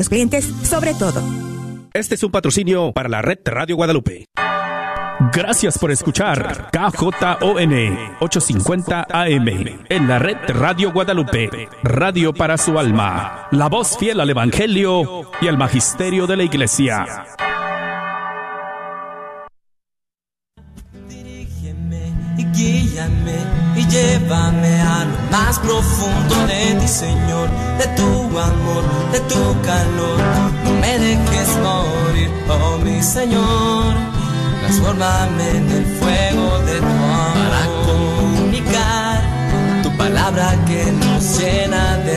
los clientes sobre todo. Este es un patrocinio para la red Radio Guadalupe. Gracias por escuchar KJON 850 AM en la red Radio Guadalupe, radio para su alma, la voz fiel al Evangelio y al Magisterio de la Iglesia. Dirígeme y guíame llévame a lo más profundo de ti, Señor, de tu amor, de tu calor. No me dejes morir, oh mi Señor. Transfórmame en el fuego de tu amor para comunicar tu palabra que nos llena de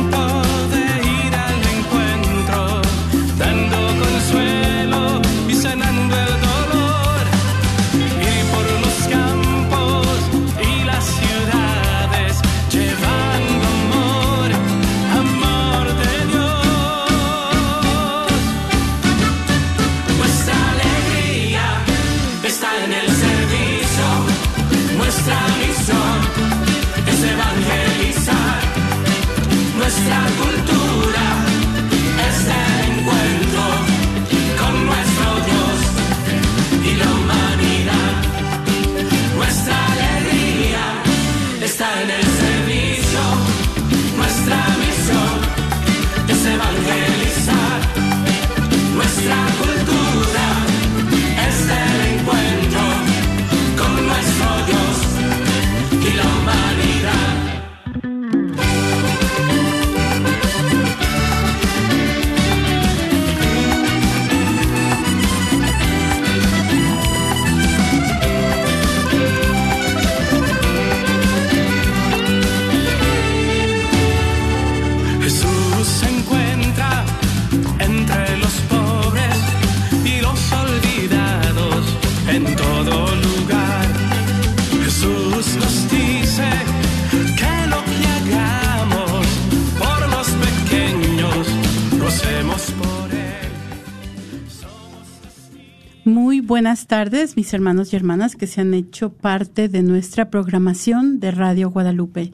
tardes, mis hermanos y hermanas que se han hecho parte de nuestra programación de Radio Guadalupe.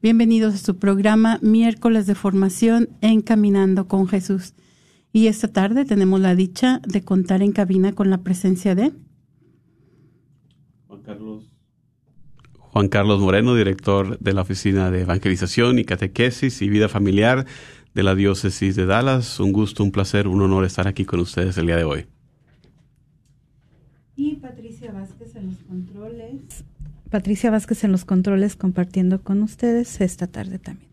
Bienvenidos a su programa Miércoles de Formación Encaminando con Jesús. Y esta tarde tenemos la dicha de contar en cabina con la presencia de Juan Carlos. Juan Carlos Moreno, director de la Oficina de Evangelización y Catequesis y Vida Familiar de la Diócesis de Dallas. Un gusto, un placer, un honor estar aquí con ustedes el día de hoy. Y Patricia Vázquez en los controles. Patricia Vázquez en los controles compartiendo con ustedes esta tarde también.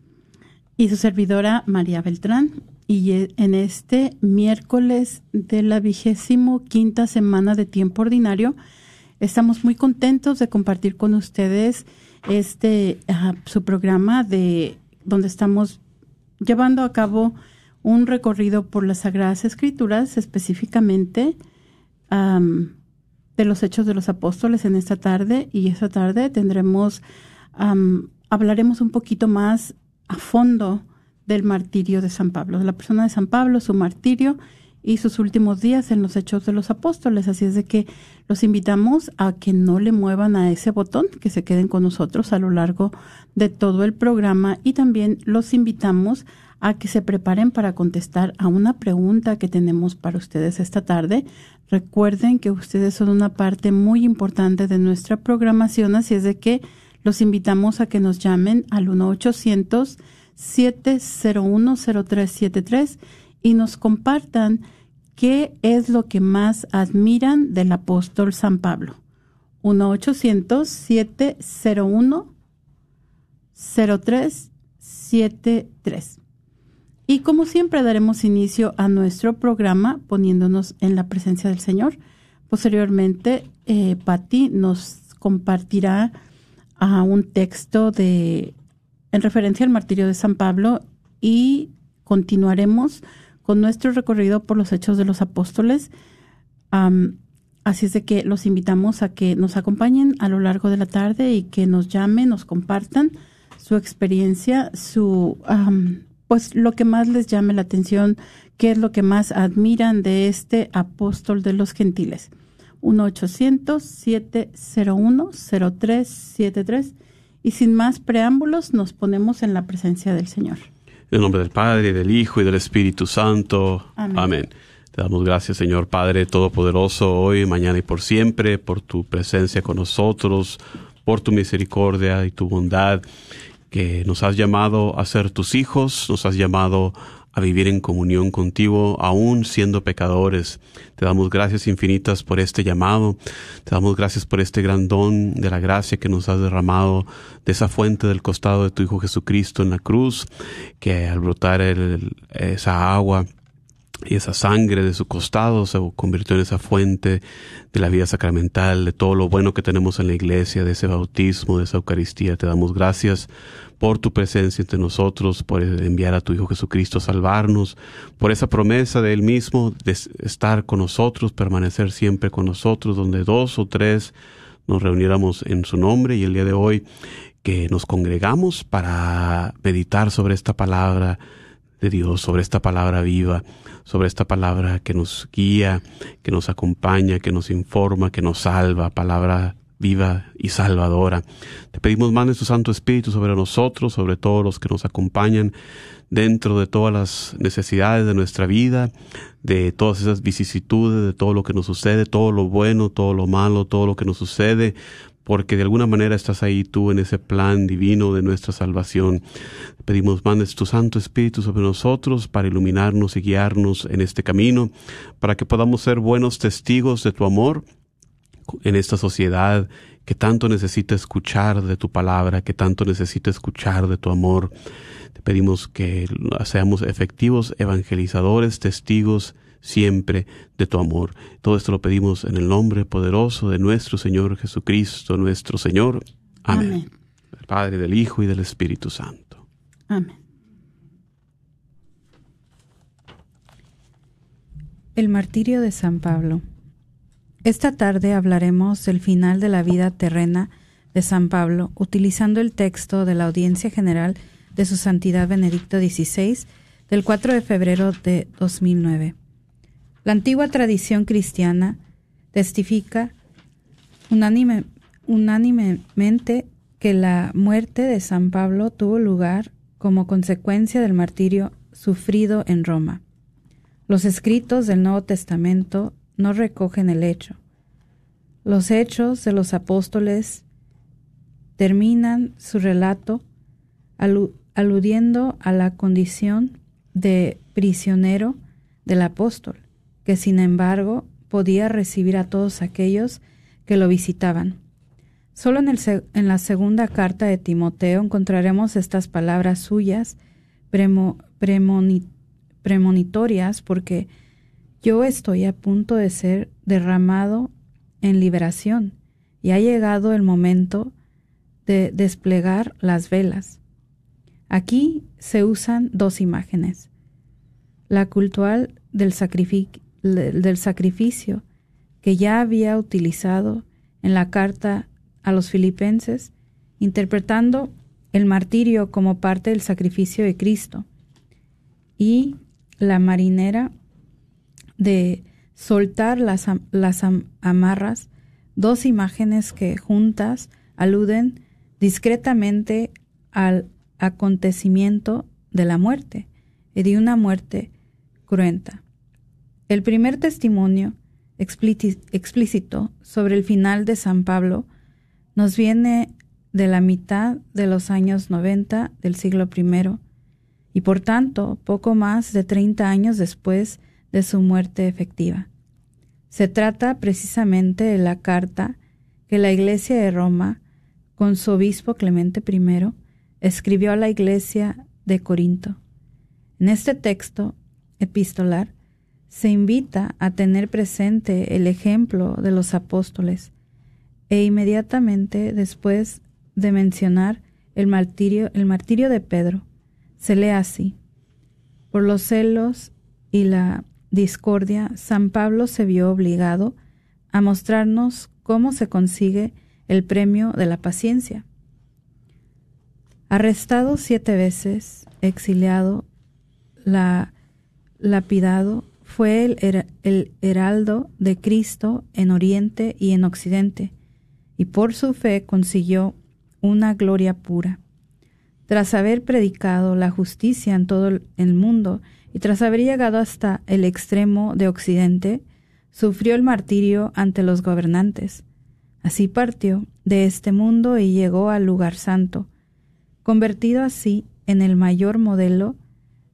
Y su servidora María Beltrán. Y eh, en este miércoles de la vigésimo quinta semana de tiempo ordinario, estamos muy contentos de compartir con ustedes este su programa de donde estamos llevando a cabo un recorrido por las Sagradas Escrituras, específicamente am, de los Hechos de los Apóstoles en esta tarde y esta tarde tendremos, hablaremos un poquito más a fondo del martirio de San Pablo, de la persona de San Pablo, su martirio y sus últimos días en los Hechos de los Apóstoles. Así es de que los invitamos a que no le muevan a ese botón, que se queden con nosotros a lo largo de todo el programa y también los invitamos a que se preparen para contestar a una pregunta que tenemos para ustedes esta tarde. Recuerden que ustedes son una parte muy importante de nuestra programación, así es de que los invitamos a que nos llamen al 1-800-701-0373 y nos compartan qué es lo que más admiran del apóstol San Pablo. 1-800-701-0373. Y como siempre daremos inicio a nuestro programa poniéndonos en la presencia del Señor. Posteriormente, eh, Patti nos compartirá a un texto de en referencia al martirio de San Pablo y continuaremos con nuestro recorrido por los hechos de los apóstoles. así es de que los invitamos a que nos acompañen a lo largo de la tarde y que nos llamen, nos compartan su experiencia, su pues lo que más les llame la atención, qué es lo que más admiran de este apóstol de los gentiles. 1-800-701-0373 y sin más preámbulos nos ponemos en la presencia del Señor. En el nombre del Padre, del Hijo y del Espíritu Santo. Amén. Te damos gracias, Señor Padre Todopoderoso, hoy, mañana y por siempre, por tu presencia con nosotros, por tu misericordia y tu bondad, que nos has llamado a ser tus hijos, nos has llamado a vivir en comunión contigo, aún siendo pecadores. Te damos gracias infinitas por este llamado. Te damos gracias por este gran don de la gracia que nos has derramado de esa fuente del costado de tu Hijo Jesucristo en la cruz, que al brotar esa agua y esa sangre de su costado se convirtió en esa fuente de la vida sacramental, de todo lo bueno que tenemos en la iglesia, de ese bautismo, de esa Eucaristía. Te damos gracias por tu presencia entre nosotros, por enviar a tu Hijo Jesucristo a salvarnos, por esa promesa de Él mismo de estar con nosotros, permanecer siempre con nosotros, donde dos o tres nos reuniéramos en su nombre y el día de hoy que nos congregamos para meditar sobre esta palabra de Dios, sobre esta palabra viva, sobre esta palabra que nos guía, que nos acompaña, que nos informa, que nos salva, palabra viva y salvadora. Te pedimos más de tu Santo Espíritu sobre nosotros, sobre todos los que nos acompañan dentro de todas las necesidades de nuestra vida, de todas esas vicisitudes, de todo lo que nos sucede, todo lo bueno, todo lo malo, todo lo que nos sucede, porque de alguna manera estás ahí tú en ese plan divino de nuestra salvación. Pedimos mandes tu Santo Espíritu sobre nosotros para iluminarnos y guiarnos en este camino, para que podamos ser buenos testigos de tu amor en esta sociedad que tanto necesita escuchar de tu palabra, que tanto necesita escuchar de tu amor. Te pedimos que seamos efectivos evangelizadores, testigos siempre de tu amor. Todo esto lo pedimos en el nombre poderoso de nuestro Señor Jesucristo, nuestro Señor. Amén. Del Padre, del Hijo y del Espíritu Santo. Amén. El martirio de San Pablo. Esta tarde hablaremos del final de la vida terrena de San Pablo, utilizando el texto de la Audiencia General de Su Santidad Benedicto XVI del 4 de febrero de 2009. La antigua tradición cristiana testifica unánimemente que la muerte de San Pablo tuvo lugar como consecuencia del martirio sufrido en Roma. Los escritos del Nuevo Testamento no recogen el hecho. Los hechos de los apóstoles terminan su relato aludiendo a la condición de prisionero del apóstol que sin embargo podía recibir a todos aquellos que lo visitaban. Solo en, el, en la segunda carta de Timoteo encontraremos estas palabras suyas premonitorias porque yo estoy a punto de ser derramado en liberación y ha llegado el momento de desplegar las velas. Aquí se usan dos imágenes. La cultural del, sacrificio del sacrificio que ya había utilizado en la carta a los filipenses, interpretando el martirio como parte del sacrificio de Cristo y la marinera de soltar las, las amarras, dos imágenes que juntas aluden discretamente al acontecimiento de la muerte y de una muerte cruenta. El primer testimonio explícito sobre el final de San Pablo nos viene de la mitad de los años 90 del siglo I y por tanto poco más de 30 años después de su muerte efectiva. Se trata precisamente de la carta que la Iglesia de Roma, con su obispo Clemente I, escribió a la Iglesia de Corinto. En este texto epistolar se invita a tener presente el ejemplo de los apóstoles e inmediatamente después de mencionar el martirio, el martirio de Pedro, se lee así. Por los celos y la discordia, San Pablo se vio obligado a mostrarnos cómo se consigue el premio de la paciencia. Arrestado siete veces, exiliado, la, lapidado, fue el, heraldo de Cristo en Oriente y en Occidente, y por su fe consiguió una gloria pura. Tras haber predicado la justicia en todo el mundo y tras haber llegado hasta el extremo de Occidente, sufrió el martirio ante los gobernantes. Así partió de este mundo y llegó al lugar santo, convertido así en el mayor modelo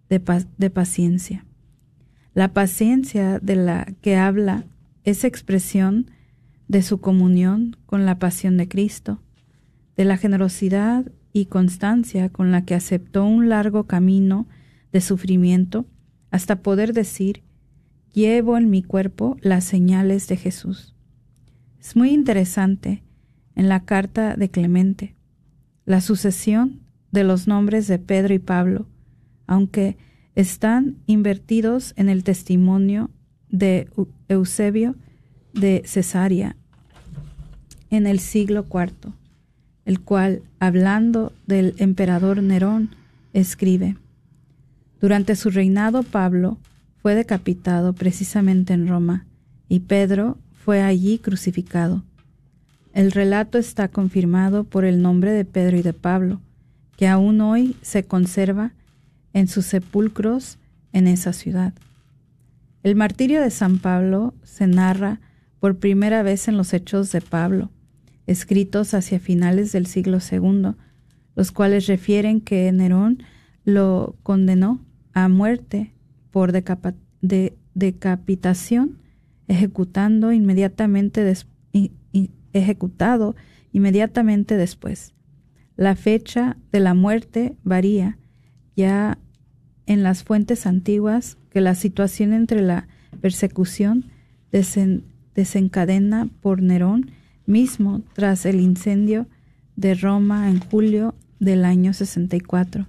de, de paciencia. La paciencia de la que habla es expresión de su comunión con la pasión de Cristo, de la generosidad y constancia con la que aceptó un largo camino de sufrimiento hasta poder decir, llevo en mi cuerpo las señales de Jesús. Es muy interesante en la carta de Clemente la sucesión de los nombres de Pedro y Pablo, aunque están invertidos en el testimonio de Eusebio de Cesarea en el siglo IV, el cual, hablando del emperador Nerón, escribe, Durante su reinado Pablo fue decapitado precisamente en Roma, y Pedro fue allí crucificado. El relato está confirmado por el nombre de Pedro y de Pablo, que aún hoy se conserva en sus sepulcros en esa ciudad. El martirio de San Pablo se narra por primera vez en los Hechos de Pablo, escritos hacia finales del siglo II, los cuales refieren que Nerón lo condenó a muerte por decapitación, ejecutando inmediatamente ejecutado inmediatamente después. La fecha de la muerte varía ya en las fuentes antiguas que la situación entre la persecución desencadena por Nerón mismo tras el incendio de Roma en julio del año 64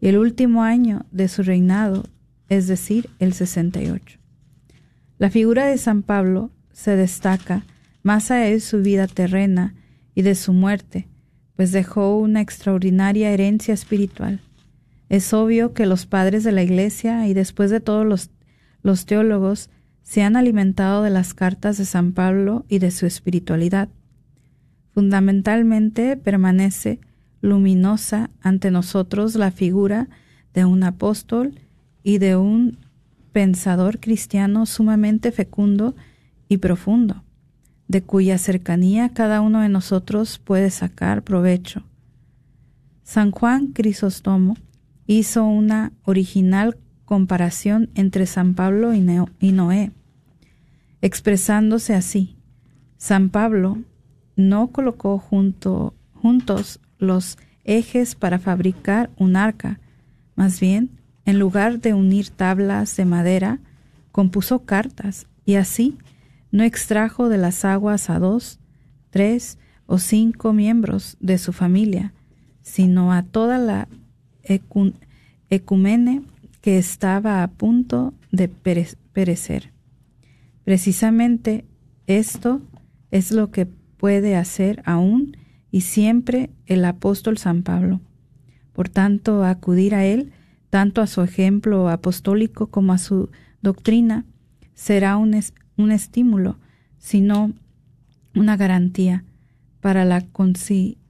y el último año de su reinado, es decir, el 68. La figura de San Pablo se destaca más a él su vida terrena y de su muerte, pues dejó una extraordinaria herencia espiritual. Es obvio que los padres de la Iglesia y después de todos los, teólogos se han alimentado de las cartas de San Pablo y de su espiritualidad. Fundamentalmente permanece luminosa ante nosotros la figura de un apóstol y de un pensador cristiano sumamente fecundo y profundo de cuya cercanía cada uno de nosotros puede sacar provecho. San Juan Crisóstomo hizo una original comparación entre San Pablo y Noé, expresándose así. San Pablo no colocó junto, juntos los ejes para fabricar un arca, más bien, en lugar de unir tablas de madera, compuso cartas y así no extrajo de las aguas a dos, tres o cinco miembros de su familia, sino a toda la ecumene que estaba a punto de perecer. Precisamente esto es lo que puede hacer aún y siempre el apóstol San Pablo. Por tanto, acudir a él, tanto a su ejemplo apostólico como a su doctrina, será un, un estímulo, sino una garantía para la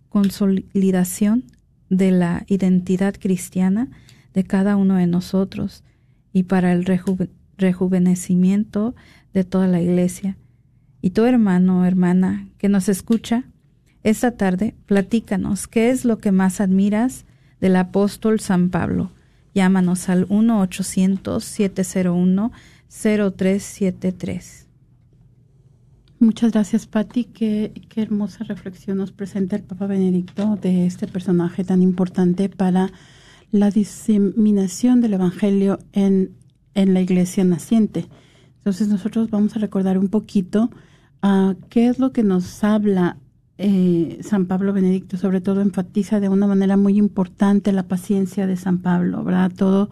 consolidación de la identidad cristiana de cada uno de nosotros y para el rejuvenecimiento de toda la iglesia. Y tu hermano o hermana que nos escucha, esta tarde platícanos qué es lo que más admiras del apóstol San Pablo. Llámanos al 1-800-701-0373. Muchas gracias, Patti. Qué, qué hermosa reflexión nos presenta el Papa Benedicto de este personaje tan importante para la diseminación del Evangelio en, en la iglesia naciente. Entonces nosotros vamos a recordar un poquito uh, qué es lo que nos habla eh, San Pablo Benedicto, sobre todo enfatiza de una manera muy importante la paciencia de San Pablo, ¿verdad? Todo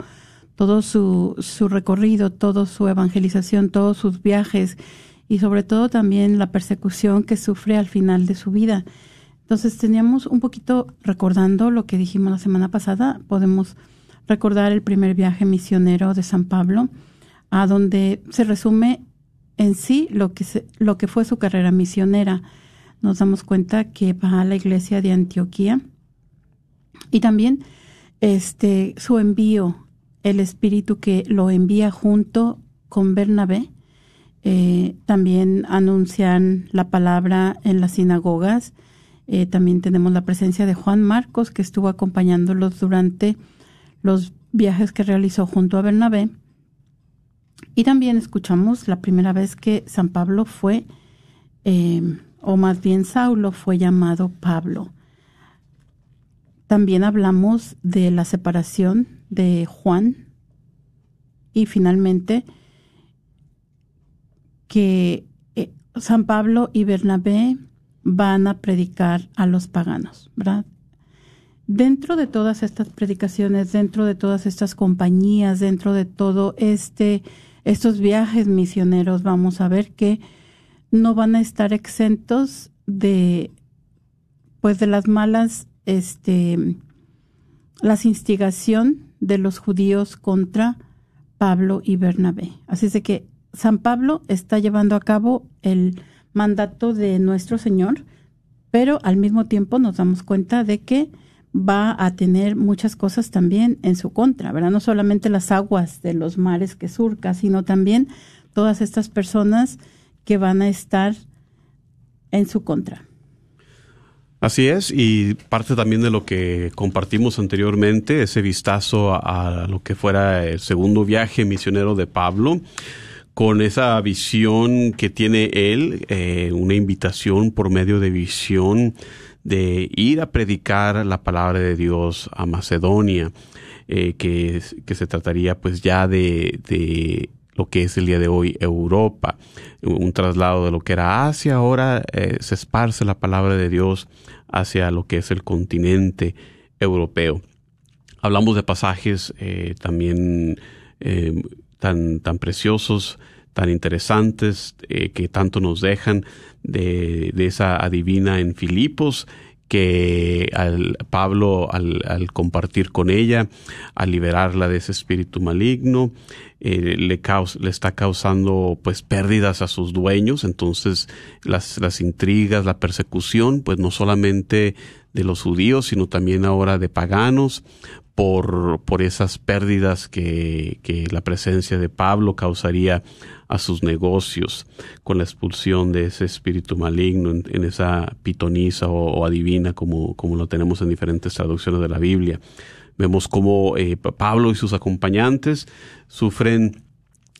todo su, su recorrido, toda su evangelización, todos sus viajes y sobre todo también la persecución que sufre al final de su vida. Entonces teníamos un poquito recordando lo que dijimos la semana pasada, podemos recordar el primer viaje misionero de San Pablo, a donde se resume en sí lo que, lo que fue su carrera misionera. Nos damos cuenta que va a la iglesia de Antioquía y también este, su envío, el espíritu que lo envía junto con Bernabé. Eh, también anuncian la palabra en las sinagogas. Eh, también tenemos la presencia de Juan Marcos, que estuvo acompañándolos durante los viajes que realizó junto a Bernabé. Y también escuchamos la primera vez que San Pablo fue, eh, o más bien Saulo fue llamado Pablo. También hablamos de la separación de Juan y finalmente que eh, San Pablo y Bernabé van a predicar a los paganos, ¿verdad? Dentro de todas estas predicaciones, dentro de todas estas compañías, dentro de todo este estos viajes misioneros, vamos a ver que no van a estar exentos de pues de las malas este la instigación de los judíos contra Pablo y Bernabé. Así es de que San Pablo está llevando a cabo el mandato de nuestro Señor, pero al mismo tiempo nos damos cuenta de que va a tener muchas cosas también en su contra, ¿verdad? No solamente las aguas de los mares que surca, sino también todas estas personas que van a estar en su contra. Así es, y parte también de lo que compartimos anteriormente, ese vistazo a, lo que fuera el segundo viaje misionero de Pablo, con esa visión que tiene él, eh, una invitación por medio de visión de ir a predicar la palabra de Dios a Macedonia, eh, que, que, se trataría pues ya de, de, lo que es el día de hoy Europa, un traslado de lo que era Asia, ahora eh, se esparce la palabra de Dios hacia lo que es el continente europeo. Hablamos de pasajes también tan, tan preciosos, tan interesantes que tanto nos dejan de, esa adivina en Filipos que al Pablo al, compartir con ella, al liberarla de ese espíritu maligno, eh, le, le está causando pues pérdidas a sus dueños, entonces las, las intrigas, la persecución, pues no solamente de los judíos, sino también ahora de paganos, por, por esas pérdidas que, que la presencia de Pablo causaría a sus negocios con la expulsión de ese espíritu maligno en, esa pitonisa o, adivina como, como lo tenemos en diferentes traducciones de la Biblia. Vemos cómo eh, Pablo y sus acompañantes sufren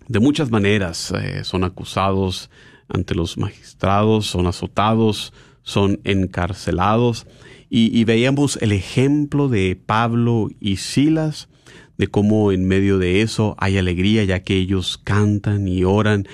de muchas maneras. Eh, son acusados ante los magistrados, son azotados, son encarcelados. Y, veíamos el ejemplo de Pablo y Silas de cómo en medio de eso hay alegría ya que ellos cantan y oran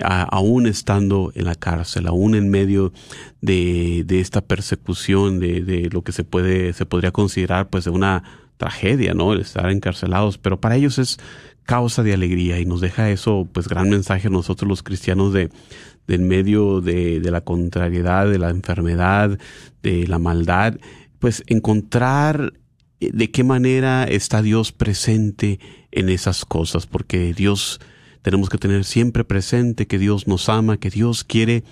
aún estando en la cárcel, aún en medio de, de esta persecución, de, de, lo que se puede, se podría considerar pues de una tragedia, ¿no? El estar encarcelados, pero para ellos es causa de alegría y nos deja eso pues gran mensaje a nosotros los cristianos de, de en medio de, de la contrariedad, de la enfermedad, de la maldad, pues encontrar eh, de qué manera está Dios presente en esas cosas, porque Dios tenemos que tener siempre presente que Dios nos ama, que Dios quiere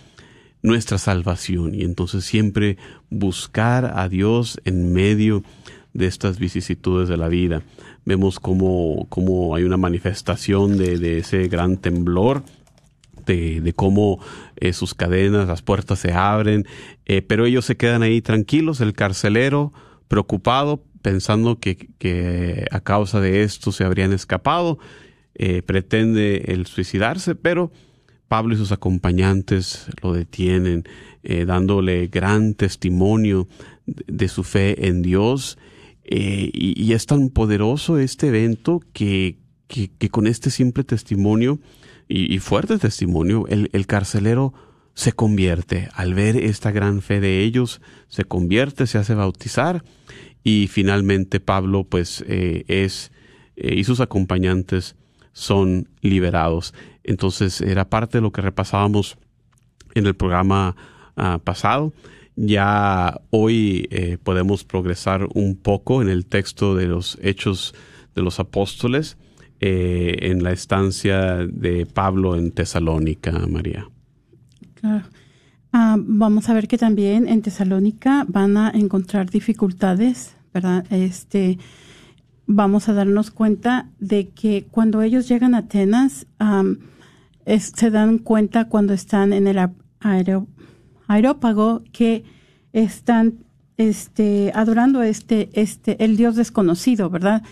nuestra salvación y entonces siempre buscar a Dios en medio de estas vicisitudes de la vida. Vemos cómo, cómo hay una manifestación de, de ese gran temblor, de, cómo eh, sus cadenas, las puertas se abren, eh, pero ellos se quedan ahí tranquilos, el carcelero preocupado pensando que, a causa de esto se habrían escapado, eh, pretende el suicidarse, pero Pablo y sus acompañantes lo detienen, dándole gran testimonio de, su fe en Dios. Eh, y, es tan poderoso este evento que, que, con este simple testimonio y, fuerte testimonio, el, el carcelero se convierte. Al ver esta gran fe de ellos, se convierte, se hace bautizar y finalmente Pablo pues eh, es eh, y sus acompañantes son liberados. Entonces era parte de lo que repasábamos en el programa ah, pasado. Ya hoy eh, podemos progresar un poco en el texto de los hechos de los apóstoles eh, en la estancia de Pablo en Tesalónica, María. Ah, vamos a ver que también en Tesalónica van a encontrar dificultades, ¿verdad? Este, vamos a darnos cuenta de que cuando ellos llegan a Atenas, se dan cuenta cuando están en el aerópago que están este, adorando este, este, el Dios desconocido, ¿verdad?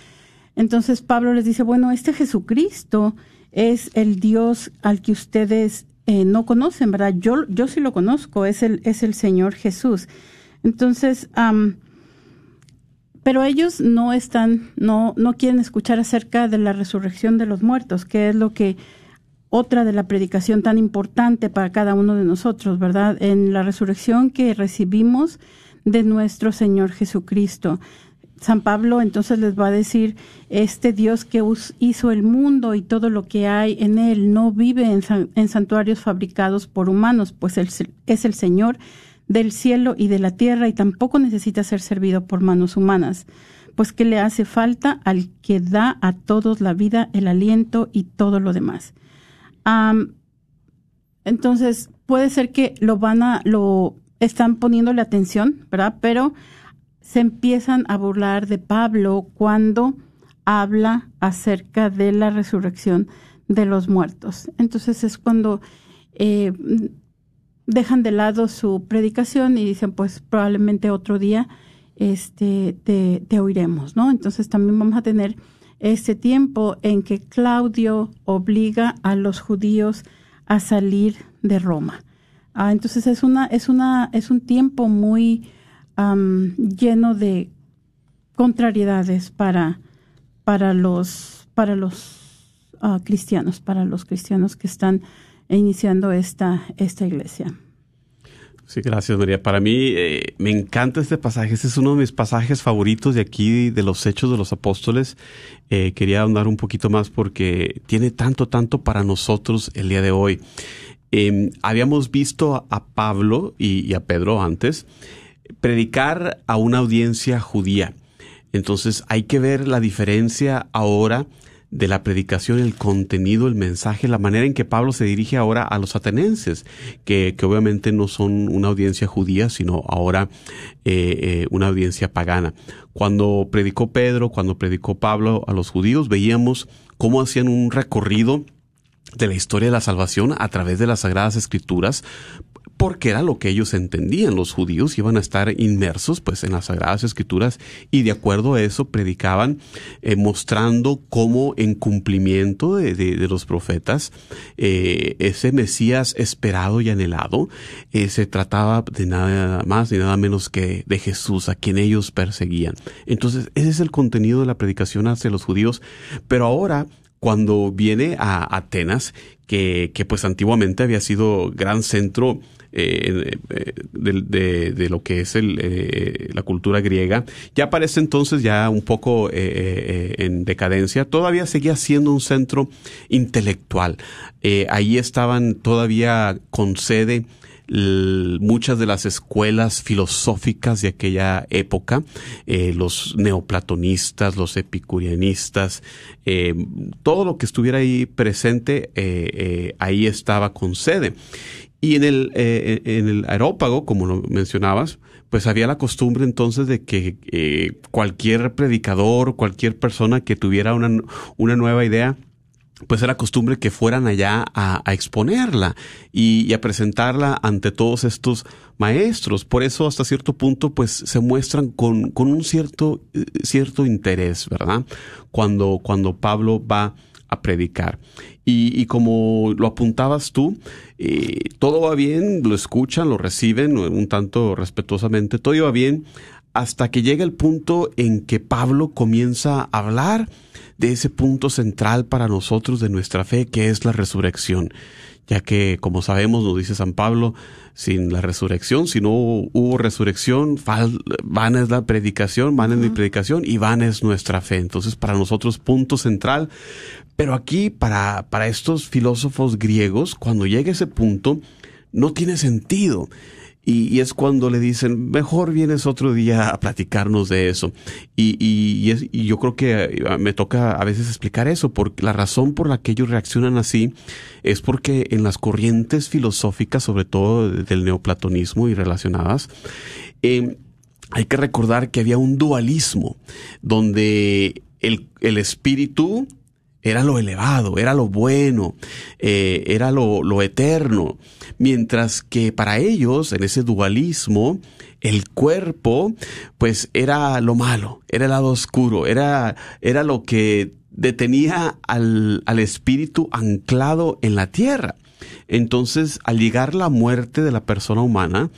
Entonces Pablo les dice, bueno, este Jesucristo es el Dios al que ustedes eh, no conocen, ¿verdad? Yo, yo sí lo conozco, es el, es el Señor Jesús. Entonces, pero ellos no están, no, no quieren escuchar acerca de la resurrección de los muertos, que es lo que otra de la predicación tan importante para cada uno de nosotros, ¿verdad? En la resurrección que recibimos de nuestro Señor Jesucristo. San Pablo entonces les va a decir, este Dios que hizo el mundo y todo lo que hay en él no vive en, santuarios fabricados por humanos, pues él es el Señor del cielo y de la tierra y tampoco necesita ser servido por manos humanas, pues que le hace falta al que da a todos la vida, el aliento y todo lo demás. Entonces, puede ser que lo van a, lo están poniéndole atención, ¿verdad? Pero se empiezan a burlar de Pablo cuando habla acerca de la resurrección de los muertos. Entonces es cuando eh, dejan de lado su predicación y dicen, pues probablemente otro día este, te, te oiremos, ¿no? Entonces también vamos a tener este tiempo en que Claudio obliga a los judíos a salir de Roma. Ah, entonces es una, es una, es un tiempo muy lleno de contrariedades para, para los, para los ah, cristianos, para los cristianos que están iniciando esta, esta iglesia. Sí, gracias María. Para mí eh, me encanta este pasaje. Este es uno de mis pasajes favoritos de aquí, de los Hechos de los Apóstoles. Eh, quería ahondar un poquito más porque tiene tanto, tanto para nosotros el día de hoy. Em, habíamos visto a Pablo y, a Pedro antes predicar a una audiencia judía. Entonces hay que ver la diferencia ahora de la predicación, el contenido, el mensaje, la manera en que Pablo se dirige ahora a los atenienses, que, que obviamente no son una audiencia judía, sino ahora eh, eh, una audiencia pagana. Cuando predicó Pedro, cuando predicó Pablo a los judíos, veíamos cómo hacían un recorrido de la historia de la salvación a través de las Sagradas Escrituras, porque era lo que ellos entendían. Los judíos iban a estar inmersos pues en las sagradas escrituras y de acuerdo a eso predicaban eh, mostrando cómo en cumplimiento de, los profetas eh, ese Mesías esperado y anhelado eh, se trataba de nada más ni nada menos que de Jesús a quien ellos perseguían. Entonces ese es el contenido de la predicación hacia los judíos, pero ahora cuando viene a Atenas, que, que pues antiguamente había sido gran centro eh, eh, de, de, lo que es el, eh, la cultura griega. Ya aparece entonces ya un poco en decadencia. Todavía seguía siendo un centro intelectual. ahí estaban todavía con sede muchas de las escuelas filosóficas de aquella época, los neoplatonistas, los epicurianistas, todo lo que estuviera ahí presente, ahí estaba con sede. Y en el, eh, en el aerópago, como lo mencionabas, pues había la costumbre entonces de que eh, cualquier predicador, cualquier persona que tuviera una, una nueva idea, pues era costumbre que fueran allá a, exponerla y, y, a presentarla ante todos estos maestros. Por eso hasta cierto punto pues se muestran con, con un cierto, eh, cierto interés, ¿verdad? Cuando, cuando Pablo va a predicar. Y, como lo apuntabas tú, eh, todo va bien, lo escuchan, lo reciben un tanto respetuosamente, todo iba bien hasta que llega el punto en que Pablo comienza a hablar de ese punto central para nosotros de nuestra fe, que es la resurrección. Ya que, como sabemos, nos dice San Pablo, sin la resurrección, si no hubo resurrección, vana es la predicación, vana es mi predicación y vana es nuestra fe. Entonces, para nosotros, punto central. Pero aquí, para, para estos filósofos griegos, cuando llega ese punto, no tiene sentido. Y, es cuando le dicen, mejor vienes otro día a platicarnos de eso. Y, y, yo creo que eh, me toca a veces explicar eso, porque la razón por la que ellos reaccionan así es porque en las corrientes filosóficas, sobre todo del neoplatonismo y relacionadas, em, hay que recordar que había un dualismo donde el, el espíritu era lo elevado, era lo bueno, eh, era lo, lo eterno. Mientras que para ellos, en ese dualismo, el cuerpo, pues era lo malo, era el lado oscuro, era, era lo que detenía al, al espíritu anclado en la tierra. Entonces, al llegar la muerte de la persona humana,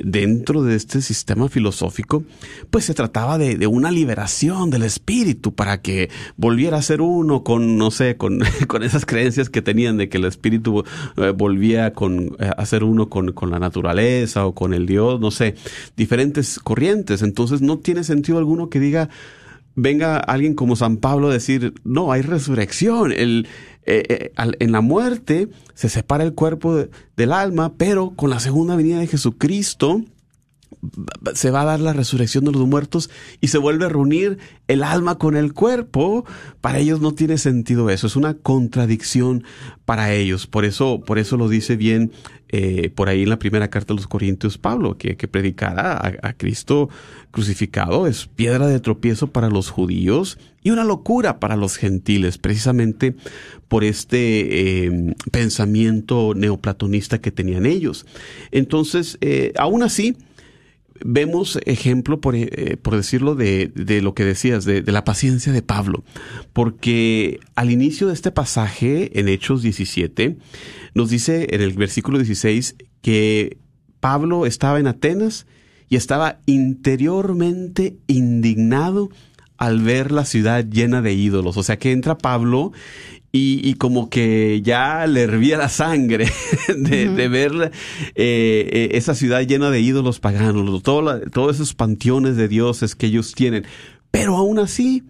dentro de este sistema filosófico, pues se trataba de, una liberación del espíritu para que volviera a ser uno con, no sé, con, con esas creencias que tenían de que el espíritu eh, volvía con, eh, a ser uno con, con la naturaleza o con el Dios, no sé, diferentes corrientes. Entonces no tiene sentido alguno que diga, venga alguien como San Pablo a decir, no, hay resurrección. El, eh, eh, en la muerte se separa el cuerpo del alma, pero con la segunda venida de Jesucristo se va a dar la resurrección de los muertos y se vuelve a reunir el alma con el cuerpo. Para ellos no tiene sentido eso, es una contradicción para ellos. Por eso, por eso lo dice bien eh, por ahí en la primera carta de los Corintios Pablo, que, que predicará a, Cristo crucificado es piedra de tropiezo para los judíos y una locura para los gentiles, precisamente por este eh, pensamiento neoplatonista que tenían ellos. Entonces, eh, aún así, vemos ejemplo, por, eh, por decirlo, de, de, lo que decías, de, de, la paciencia de Pablo. Porque al inicio de este pasaje, en Hechos 17, nos dice en el versículo 16 que Pablo estaba en Atenas y estaba interiormente indignado al ver la ciudad llena de ídolos. O sea que entra Pablo y, como que ya le hervía la sangre de, ver eh, eh, esa ciudad llena de ídolos paganos, todos esos panteones de dioses que ellos tienen. Pero aún así,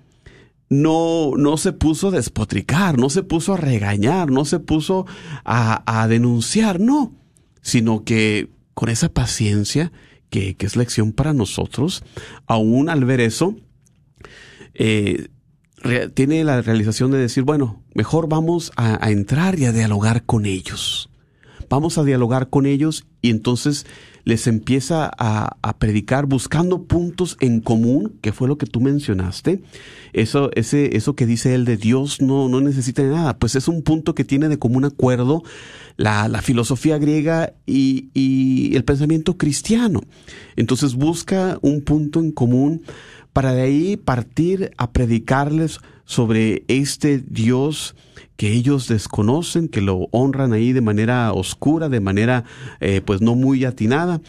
no, no se puso a despotricar, no se puso a regañar, no se puso a, a denunciar, no, sino que con esa paciencia que, que, es lección para nosotros, aún al ver eso, eh, tiene la realización de decir, bueno, mejor vamos a, entrar y a dialogar con ellos. Vamos a dialogar con ellos y entonces les empieza a, predicar buscando puntos en común, que fue lo que tú mencionaste. Eso, ese, eso que dice él de Dios no, no necesita nada, pues es un punto que tiene de común acuerdo la, filosofía griega y el pensamiento cristiano. Entonces busca un punto en común para de ahí partir a predicarles sobre este Dios que ellos desconocen, que lo honran ahí de manera oscura, de manera eh, pues no muy atinada,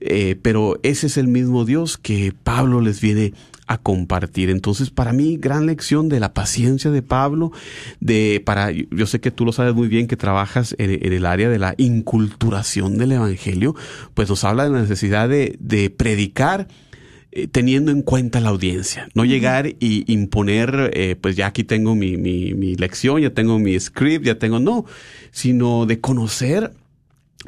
eh, pero ese es el mismo Dios que Pablo les viene a compartir. Entonces, para mí, gran lección de la paciencia de Pablo, de para, yo sé que tú lo sabes muy bien que trabajas en, el área de la inculturación del Evangelio, pues nos habla de la necesidad de, de predicar eh, teniendo en cuenta la audiencia, no llegar y imponer, eh, pues ya aquí tengo mi, mi, mi lección, ya tengo mi script, ya tengo, no, sino de conocer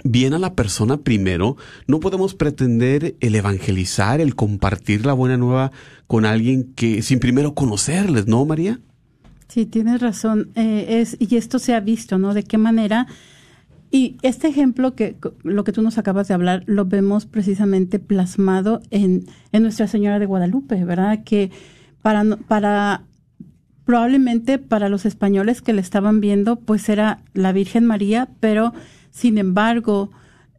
bien a la persona primero, no podemos pretender el evangelizar, el compartir la buena nueva con alguien que sin primero conocerles, ¿no, María? Sí, tienes razón. Eh, es, y esto se ha visto, ¿no? De qué manera y este ejemplo que lo que tú nos acabas de hablar lo vemos precisamente plasmado en, en Nuestra Señora de Guadalupe, ¿verdad? Que para, para probablemente para los españoles que le estaban viendo, pues era la Virgen María, pero sin embargo,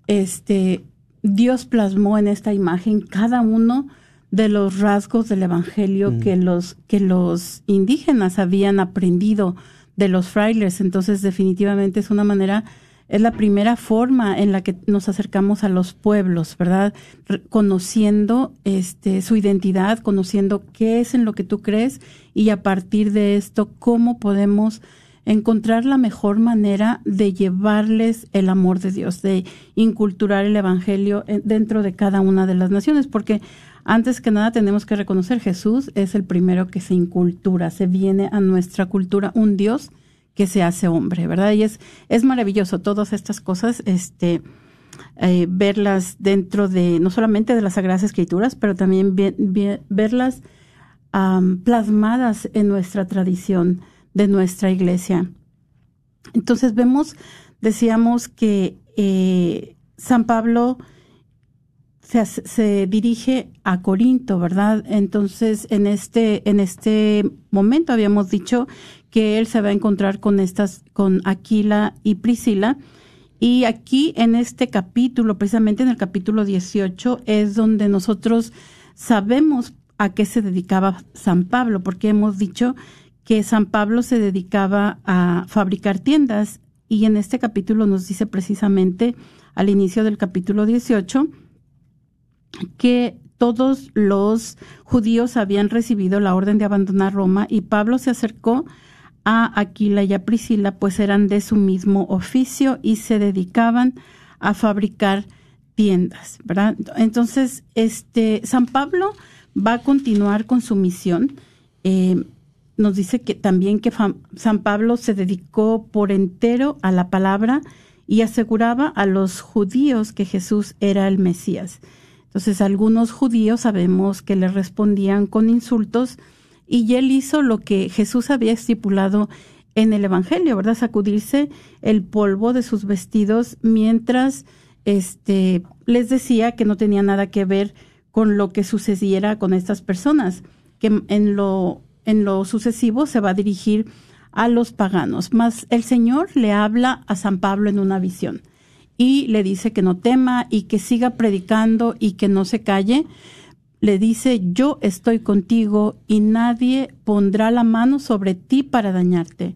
este Dios plasmó en esta imagen cada uno de los rasgos del evangelio mm. que los que los indígenas habían aprendido de los frailes, entonces definitivamente es una manera es la primera forma en la que nos acercamos a los pueblos, ¿verdad? conociendo este, su identidad, conociendo qué es en lo que tú crees y a partir de esto, cómo podemos encontrar la mejor manera de llevarles el amor de Dios, de inculturar el Evangelio eh, dentro de cada una de las naciones, porque antes que nada tenemos que reconocer Jesús es el primero que se incultura, se viene a nuestra cultura un Dios que se hace hombre, ¿verdad? Y es, es maravilloso todas estas cosas, este, eh, verlas dentro de, no solamente de las Sagradas Escrituras, pero también verlas plasmadas en nuestra tradición de nuestra iglesia. Entonces vemos, decíamos que eh, San Pablo se, se, dirige a Corinto, ¿verdad? Entonces, en este, en este momento habíamos dicho que él se va a encontrar con estas, con Aquila y Priscila. Y aquí en este capítulo, precisamente en el capítulo 18, es donde nosotros sabemos a qué se dedicaba San Pablo, porque hemos dicho que San Pablo se dedicaba a fabricar tiendas y en este capítulo nos dice precisamente al inicio del capítulo 18 que todos los judíos habían recibido la orden de abandonar Roma y Pablo se acercó a Aquila y a Priscila, pues eran de su mismo oficio y se dedicaban a fabricar tiendas. Entonces, este, San Pablo va a continuar con su misión. Eh, nos dice que también que San Pablo se dedicó por entero a la palabra y aseguraba a los judíos que Jesús era el Mesías. Entonces, algunos judíos sabemos que le respondían con insultos y él hizo lo que Jesús había estipulado en el Evangelio, ¿verdad? Sacudirse el polvo de sus vestidos mientras este, les decía que no tenía nada que ver con lo que sucediera con estas personas, que en lo, en lo sucesivo se va a dirigir a los paganos. Mas el Señor le habla a San Pablo en una visión y le dice que no tema y que siga predicando y que no se calle, le dice, yo estoy contigo y nadie pondrá la mano sobre ti para dañarte,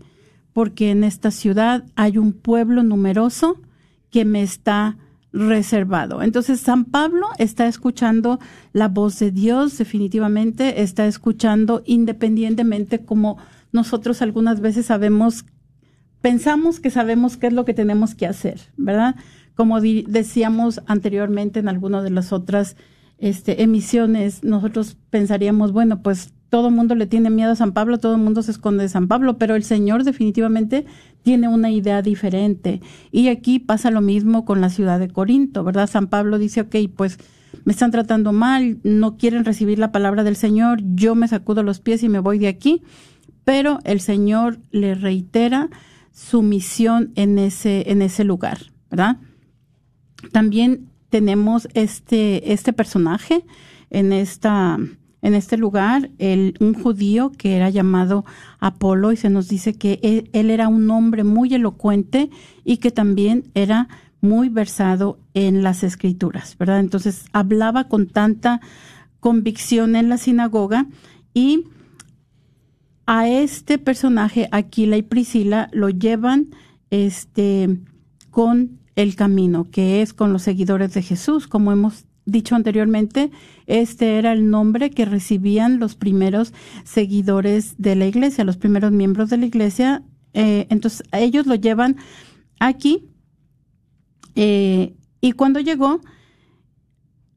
porque en esta ciudad hay un pueblo numeroso que me está reservado. Entonces, San Pablo está escuchando la voz de Dios, definitivamente, está escuchando independientemente como nosotros algunas veces sabemos, pensamos que sabemos qué es lo que tenemos que hacer, ¿verdad? Como decíamos anteriormente en alguna de las otras este, emisiones, nosotros pensaríamos, bueno, pues todo el mundo le tiene miedo a San Pablo, todo el mundo se esconde de San Pablo, pero el Señor definitivamente tiene una idea diferente. Y aquí pasa lo mismo con la ciudad de Corinto, ¿verdad? San Pablo dice, ok, pues me están tratando mal, no quieren recibir la palabra del Señor, yo me sacudo los pies y me voy de aquí, pero el Señor le reitera su misión en ese, en ese lugar, ¿verdad? También tenemos este, este personaje en esta en este lugar el, un judío que era llamado Apolo y se nos dice que él, él, era un hombre muy elocuente y que también era muy versado en las escrituras, ¿verdad? Entonces hablaba con tanta convicción en la sinagoga y a este personaje, Aquila y Priscila, lo llevan este, con el camino, que es con los seguidores de Jesús. Como hemos dicho anteriormente, este era el nombre que recibían los primeros seguidores de la iglesia, los primeros miembros de la iglesia. Eh, entonces, ellos lo llevan aquí. Eh, y cuando llegó,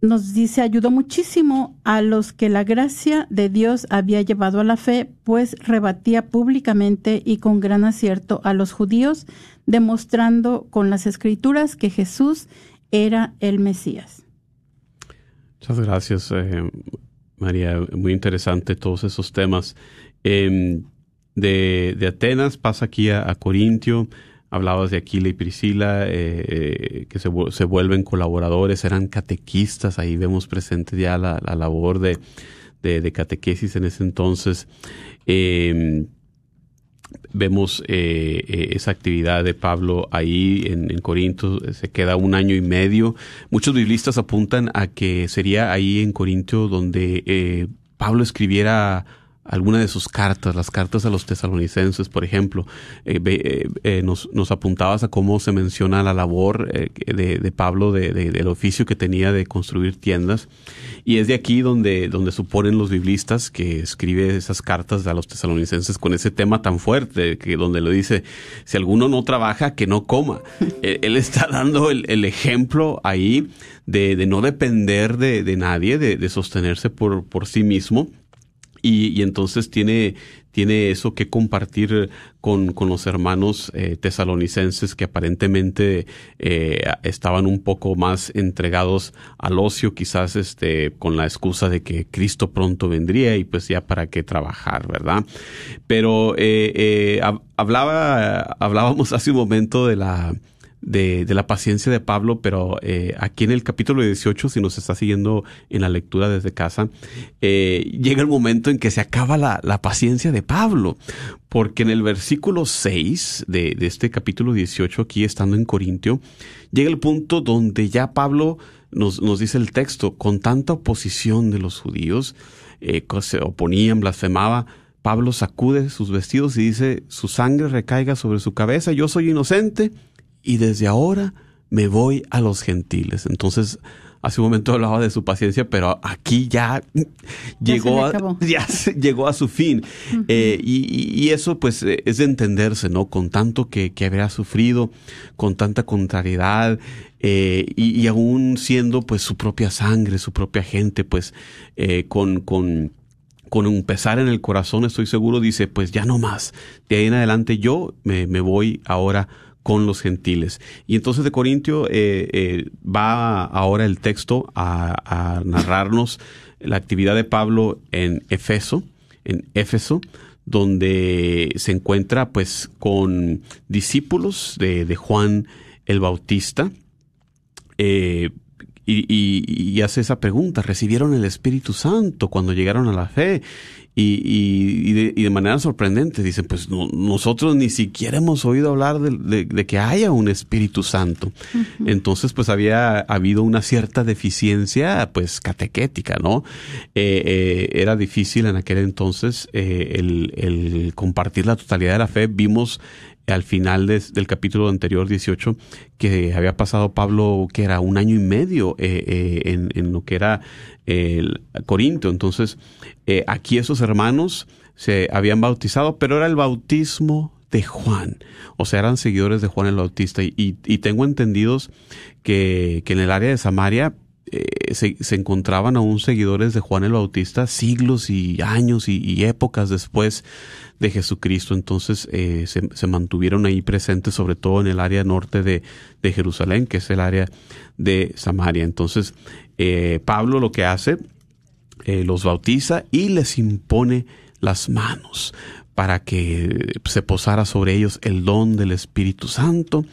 nos dice, ayudó muchísimo a los que la gracia de Dios había llevado a la fe, pues rebatía públicamente y con gran acierto a los judíos, demostrando con las escrituras que Jesús era el Mesías. Muchas gracias, eh, María. Muy interesante todos esos temas. Em, de, Atenas pasa aquí a, a Corintio hablabas de Aquila y Priscila, eh, eh, que se, se, vuelven colaboradores, eran catequistas, ahí vemos presente ya la, la labor de, de, catequesis en ese entonces. Eh, vemos eh, esa actividad de Pablo ahí en, en, Corinto, se queda un año y medio. Muchos biblistas apuntan a que sería ahí en Corinto donde Pablo escribiera alguna de sus cartas, las cartas a los tesalonicenses, por ejemplo, eh, eh, eh, nos, nos, apuntabas a cómo se menciona la labor de, de, Pablo, de, del oficio que tenía de construir tiendas. Y es de aquí donde, donde suponen los biblistas que escribe esas cartas a los tesalonicenses con ese tema tan fuerte, que donde lo dice, si alguno no trabaja, que no coma. él, está dando el, el ejemplo ahí de, de, no depender de, de nadie, de, de sostenerse por, por sí mismo y, entonces tiene, tiene eso que compartir con, con los hermanos eh, tesalonicenses que aparentemente eh, estaban un poco más entregados al ocio, quizás este, con la excusa de que Cristo pronto vendría y pues ya para qué trabajar, ¿verdad? Pero eh, hablaba, hablábamos hace un momento de la de, de, la paciencia de Pablo, pero eh, aquí en el capítulo 18, si nos está siguiendo en la lectura desde casa, eh, llega el momento en que se acaba la, la, paciencia de Pablo, porque en el versículo 6 de, de, este capítulo 18, aquí estando en Corintio, llega el punto donde ya Pablo nos, nos dice el texto, con tanta oposición de los judíos, eh, se oponían, blasfemaba, Pablo sacude sus vestidos y dice, su sangre recaiga sobre su cabeza, yo soy inocente, y desde ahora me voy a los gentiles. Entonces, hace un momento hablaba de su paciencia, pero aquí ya, llegó, a, ya llegó a su fin. Eh, y, eso pues es de entenderse, ¿no? Con tanto que, que había sufrido, con tanta contrariedad, eh, y, aún siendo pues su propia sangre, su propia gente, pues eh, con, con, con un pesar en el corazón, estoy seguro, dice, pues ya no más. De ahí en adelante yo me, me voy ahora con los gentiles. Y entonces de Corintio eh, eh, va ahora el texto a, narrarnos la actividad de Pablo en Efeso, en Éfeso, donde se encuentra pues con discípulos de, Juan el Bautista. Eh, y, hace esa pregunta, ¿recibieron el Espíritu Santo cuando llegaron a la fe? Y, de, manera sorprendente dicen, pues nosotros ni siquiera hemos oído hablar de, que haya un Espíritu Santo. Entonces, pues había habido una cierta deficiencia, pues catequética, ¿no? Eh, eh, era difícil en aquel entonces eh, el, el compartir la totalidad de la fe. Vimos al final del capítulo anterior 18 que había pasado Pablo que era un año y medio eh, eh, en, lo que era el Corinto. Entonces eh, aquí esos hermanos se habían bautizado pero era el bautismo de Juan. O sea eran seguidores de Juan el Bautista. Y, y tengo entendidos que, que en el área de Samaria eh, se, encontraban aún seguidores de Juan el Bautista siglos y años y, épocas después de Jesucristo. Entonces eh, se, se, mantuvieron ahí presentes, sobre todo en el área norte de, de Jerusalén, que es el área de Samaria. Entonces eh, Pablo lo que hace, los bautiza y les impone las manos para que se posara sobre ellos el don del Espíritu Santo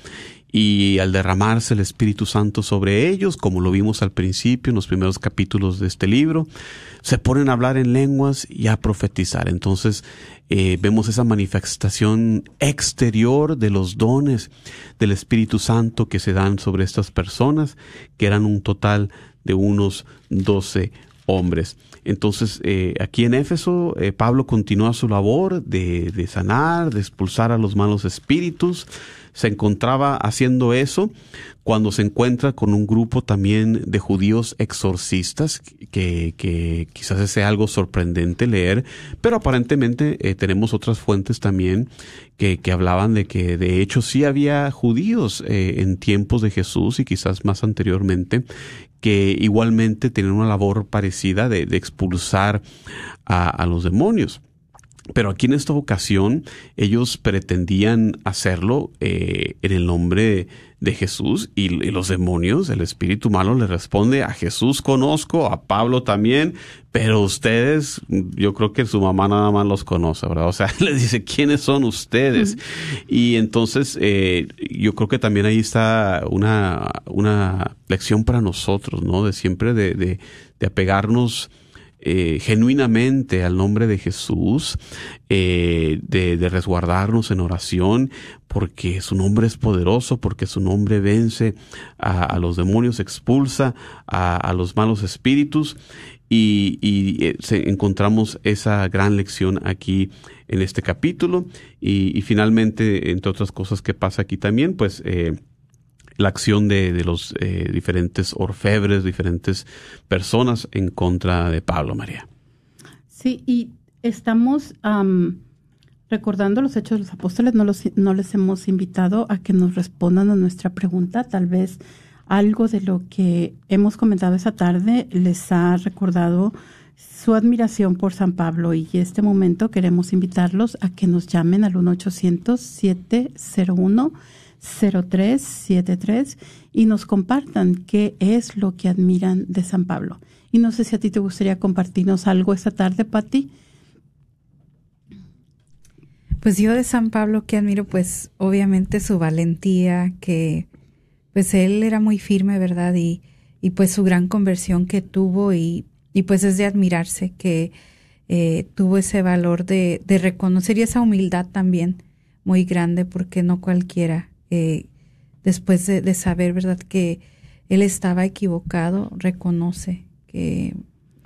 y al derramarse el Espíritu Santo sobre ellos, como lo vimos al principio en los primeros capítulos de este libro, se ponen a hablar en lenguas y a profetizar. Entonces eh, vemos esa manifestación exterior de los dones del Espíritu Santo que se dan sobre estas personas, que eran un total de unos doce hombres. Entonces, eh, aquí en Éfeso, eh, Pablo continúa su labor de, de sanar, de expulsar a los malos espíritus, se encontraba haciendo eso cuando se encuentra con un grupo también de judíos exorcistas, que, quizás sea algo sorprendente leer, pero aparentemente eh, tenemos otras fuentes también que, hablaban de que de hecho sí había judíos eh, en tiempos de Jesús y quizás más anteriormente que igualmente tenían una labor parecida de, de expulsar a los demonios. Pero aquí en esta ocasión ellos pretendían hacerlo eh, en el nombre de Jesús y, los demonios, el espíritu malo le responde a Jesús conozco, a Pablo también, pero ustedes, yo creo que su mamá nada más los conoce, ¿verdad? O sea, les dice, ¿quiénes son ustedes? Y entonces eh, yo creo que también ahí está una, una lección para nosotros, ¿no? De siempre de, de, de apegarnos eh, genuinamente al nombre de Jesús, eh, de, resguardarnos en oración, porque su nombre es poderoso, porque su nombre vence a, los demonios, expulsa a, los malos espíritus y, eh, encontramos esa gran lección aquí en este capítulo. Y, finalmente, entre otras cosas que pasa aquí también, pues la acción de, los eh, diferentes orfebres, diferentes personas en contra de Pablo María. Sí, y estamos recordando los hechos de los apóstoles, no, los, no les hemos invitado a que nos respondan a nuestra pregunta. Tal vez algo de lo que hemos comentado esa tarde les ha recordado su admiración por San Pablo y en este momento queremos invitarlos a que nos llamen al 1-800-701-0373 y nos compartan qué es lo que admiran de San Pablo. Y no sé si a ti te gustaría compartirnos algo esta tarde, Patti. Pues yo de San Pablo que admiro, pues obviamente su valentía, que pues él era muy firme, ¿verdad? Y, y pues su gran conversión que tuvo y, y pues es de admirarse que eh, tuvo ese valor de, de, reconocer y esa humildad también muy grande porque no cualquiera, eh, después de, de saber, ¿verdad? Que él estaba equivocado, reconoce que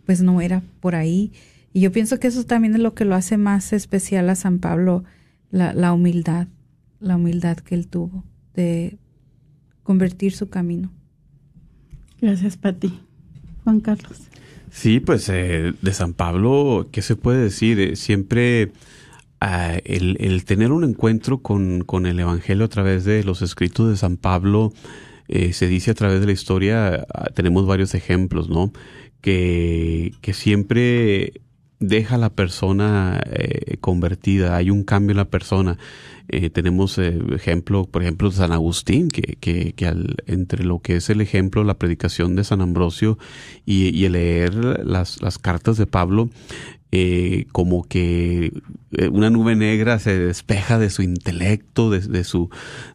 pues no era por ahí y yo pienso que eso también es lo que lo hace más especial a San Pablo, la, la humildad, la humildad que él tuvo de convertir su camino. Gracias, Pati. Juan Carlos. Sí, pues eh, de San Pablo, ¿qué se puede decir? Eh, siempre ah, el, tener un encuentro con, con, el Evangelio a través de los escritos de San Pablo, eh, se dice a través de la historia, ah, tenemos varios ejemplos, ¿no? Que, que siempre deja a la persona eh, convertida, hay un cambio en la persona. Eh, tenemos eh, ejemplo, por ejemplo, de San Agustín, que, que, que al, entre lo que es el ejemplo, la predicación de San Ambrosio y, y el leer las, las cartas de Pablo, eh, como que eh, una nube negra se despeja de su intelecto, de, de, su,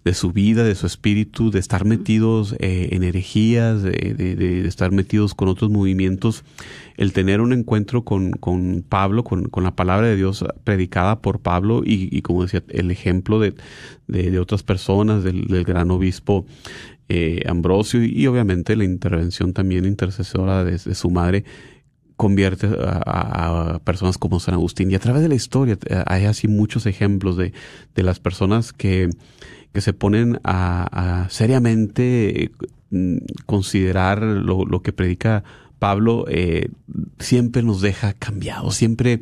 de su vida, de su espíritu, de estar metidos eh, en herejías, de, de, de, estar metidos con otros movimientos. El tener un encuentro con, con Pablo, con, con, la palabra de Dios predicada por Pablo y, y como decía, el ejemplo de, de, otras personas, del, del gran obispo eh, Ambrosio y, y, obviamente la intervención también intercesora de, su madre convierte a, personas como San Agustín. Y a través de la historia eh, hay así muchos ejemplos de, de las personas que, que se ponen a, seriamente mm, considerar lo, lo, que predica Pablo, eh, siempre nos deja cambiados, siempre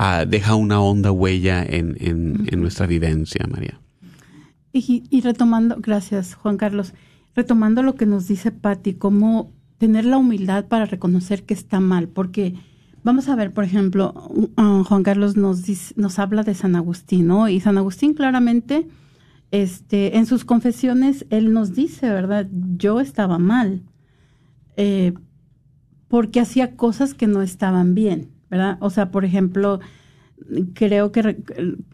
uh, deja una honda huella en, en, en nuestra vivencia, María. Y, y, retomando, gracias Juan Carlos, retomando lo que nos dice Patti, cómo tener la humildad para reconocer que está mal, porque vamos a ver, por ejemplo, Juan Carlos nos dice, nos habla de San Agustín, ¿no? Y San Agustín claramente, este, en sus confesiones, él nos dice, ¿verdad? Yo estaba mal, eh, porque hacía cosas que no estaban bien, ¿verdad? O sea, por ejemplo, creo que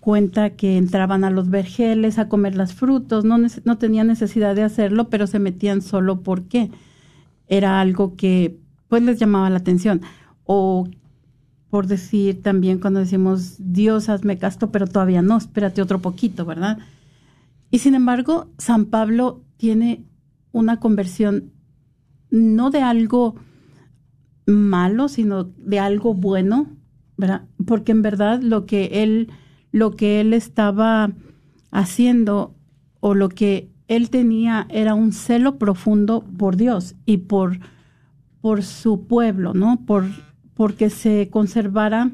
cuenta que entraban a los vergeles a comer las frutos, no, no tenían necesidad de hacerlo, pero se metían solo porque era algo que pues les llamaba la atención. O por decir también cuando decimos, Dios hazme casto, pero todavía no, espérate otro poquito, ¿verdad? Y sin embargo, San Pablo tiene una conversión no de algo malo, sino de algo bueno, ¿verdad? Porque en verdad lo que él, lo que él estaba haciendo o lo que él tenía era un celo profundo por Dios y por, por su pueblo, ¿no? Por, porque se conservara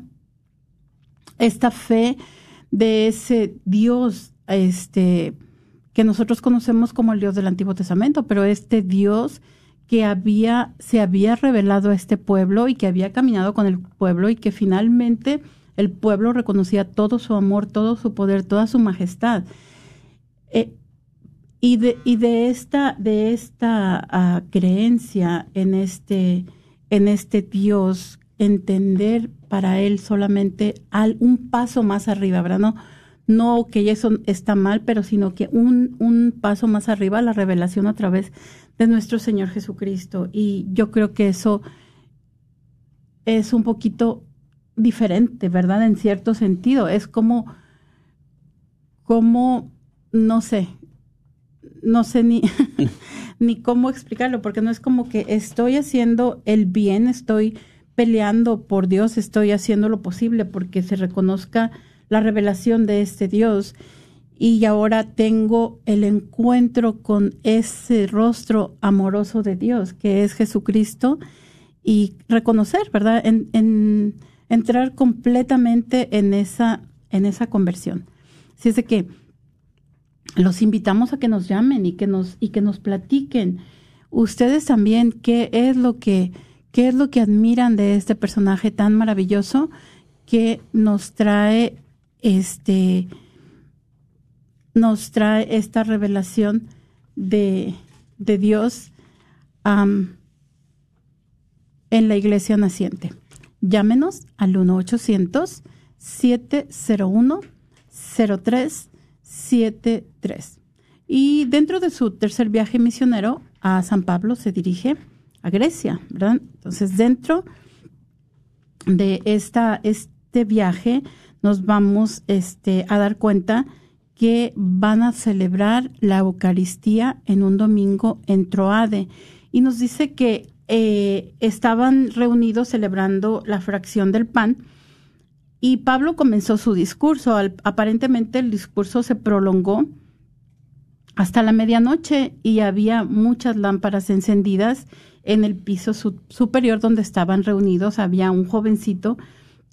esta fe de ese Dios, este, que nosotros conocemos como el Dios del Antiguo Testamento, pero este Dios que había, se había revelado a este pueblo y que había caminado con el pueblo y que finalmente el pueblo reconocía todo su amor, todo su poder, toda su majestad. Eh, y de, y de esta, de esta uh, creencia en este, en este Dios, entender para él solamente al, un paso más arriba, ¿verdad? No, no que eso está mal, pero sino que un, un paso más arriba, la revelación a través de nuestro Señor Jesucristo. Y yo creo que eso es un poquito diferente, ¿verdad? En cierto sentido. Es como, como no sé, no sé ni, ni cómo explicarlo, porque no es como que estoy haciendo el bien, estoy peleando por Dios, estoy haciendo lo posible porque se reconozca la revelación de este Dios y ahora tengo el encuentro con ese rostro amoroso de Dios que es Jesucristo y reconocer, ¿verdad? En, entrar completamente en esa, en esa conversión. Así es de que los invitamos a que nos llamen y que nos, y que nos platiquen. Ustedes también, ¿qué es lo que, qué es lo que admiran de este personaje tan maravilloso que nos trae este nos trae esta revelación de, de Dios en la iglesia naciente. Llámenos al 1-800-701-03 73. Y dentro de su tercer viaje misionero a San Pablo se dirige a Grecia, ¿verdad? Entonces, dentro de esta, este viaje nos vamos este, a dar cuenta que van a celebrar la Eucaristía en un domingo en Troade. Y nos dice que eh, estaban reunidos celebrando la fracción del pan y Pablo comenzó su discurso. aparentemente el discurso se prolongó hasta la medianoche y había muchas lámparas encendidas en el piso superior donde estaban reunidos. Había un jovencito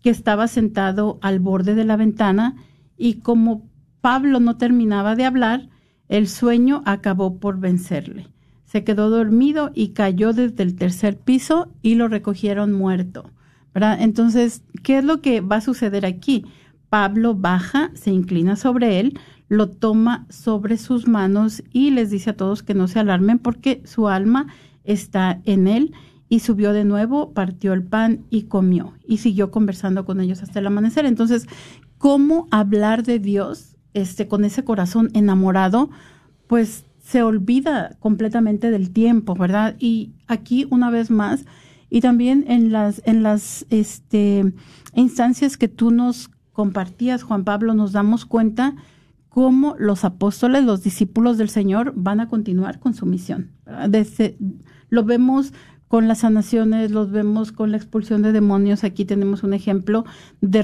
que estaba sentado al borde de la ventana y como Pablo no terminaba de hablar, el sueño acabó por vencerle. Se quedó dormido y cayó desde el tercer piso y lo recogieron muerto. Entonces, ¿qué es lo que va a suceder aquí? Pablo baja, se inclina sobre él, lo toma sobre sus manos y les dice a todos que no se alarmen porque su alma está en él y subió de nuevo, partió el pan y comió y siguió conversando con ellos hasta el amanecer. Entonces, ¿cómo hablar de Dios este con ese corazón enamorado? Pues se olvida completamente del tiempo, ¿verdad? Y aquí una vez más y también en las, en las este, instancias que tú nos compartías, Juan Pablo, nos damos cuenta cómo los apóstoles, los discípulos del Señor, van a continuar con su misión. Desde, lo vemos con las sanaciones, los vemos con la expulsión de demonios. Aquí tenemos un ejemplo de,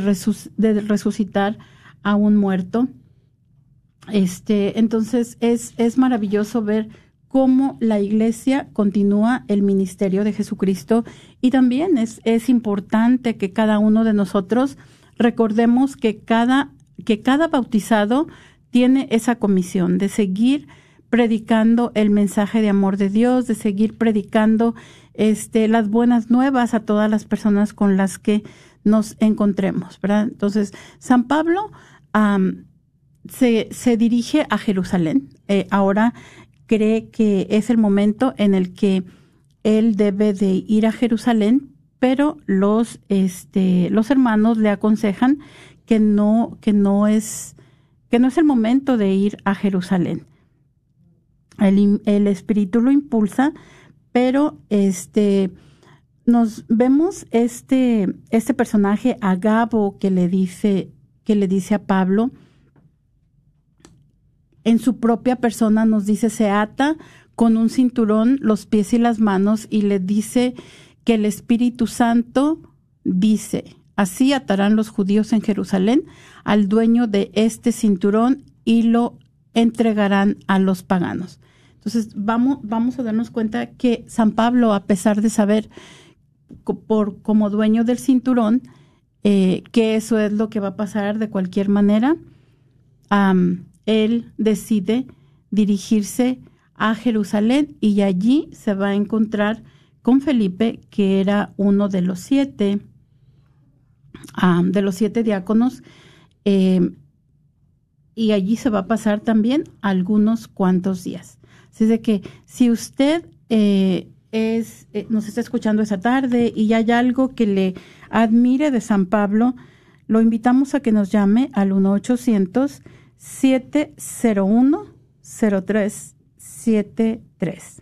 de resucitar a un muerto. Este, entonces es, es maravilloso ver cómo la iglesia continúa el ministerio de Jesucristo y también es, es importante que cada uno de nosotros recordemos que cada, que cada bautizado tiene esa comisión de seguir predicando el mensaje de amor de Dios, de seguir predicando este, las buenas nuevas a todas las personas con las que nos encontremos, ¿verdad? Entonces, San Pablo se, se, dirige a Jerusalén. Eh, ahora cree que es el momento en el que él debe de ir a Jerusalén, pero los, este, los hermanos le aconsejan que no, que no es, que no es el momento de ir a Jerusalén. El, el espíritu lo impulsa, pero este, nos vemos este, este personaje Agabo que le dice, que le dice a Pablo, en su propia persona nos dice se ata con un cinturón los pies y las manos y le dice que el Espíritu Santo dice, así atarán los judíos en Jerusalén al dueño de este cinturón y lo entregarán a los paganos. Entonces vamos, vamos a darnos cuenta que San Pablo, a pesar de saber por, como dueño del cinturón, eh, que eso es lo que va a pasar de cualquier manera, él decide dirigirse a Jerusalén y allí se va a encontrar con Felipe, que era uno de los siete, de los siete diáconos, eh, y allí se va a pasar también algunos cuantos días. Así de que si usted eh, es, eh, nos está escuchando esa tarde y hay algo que le admire de San Pablo, lo invitamos a que nos llame al 1 800 701-0373.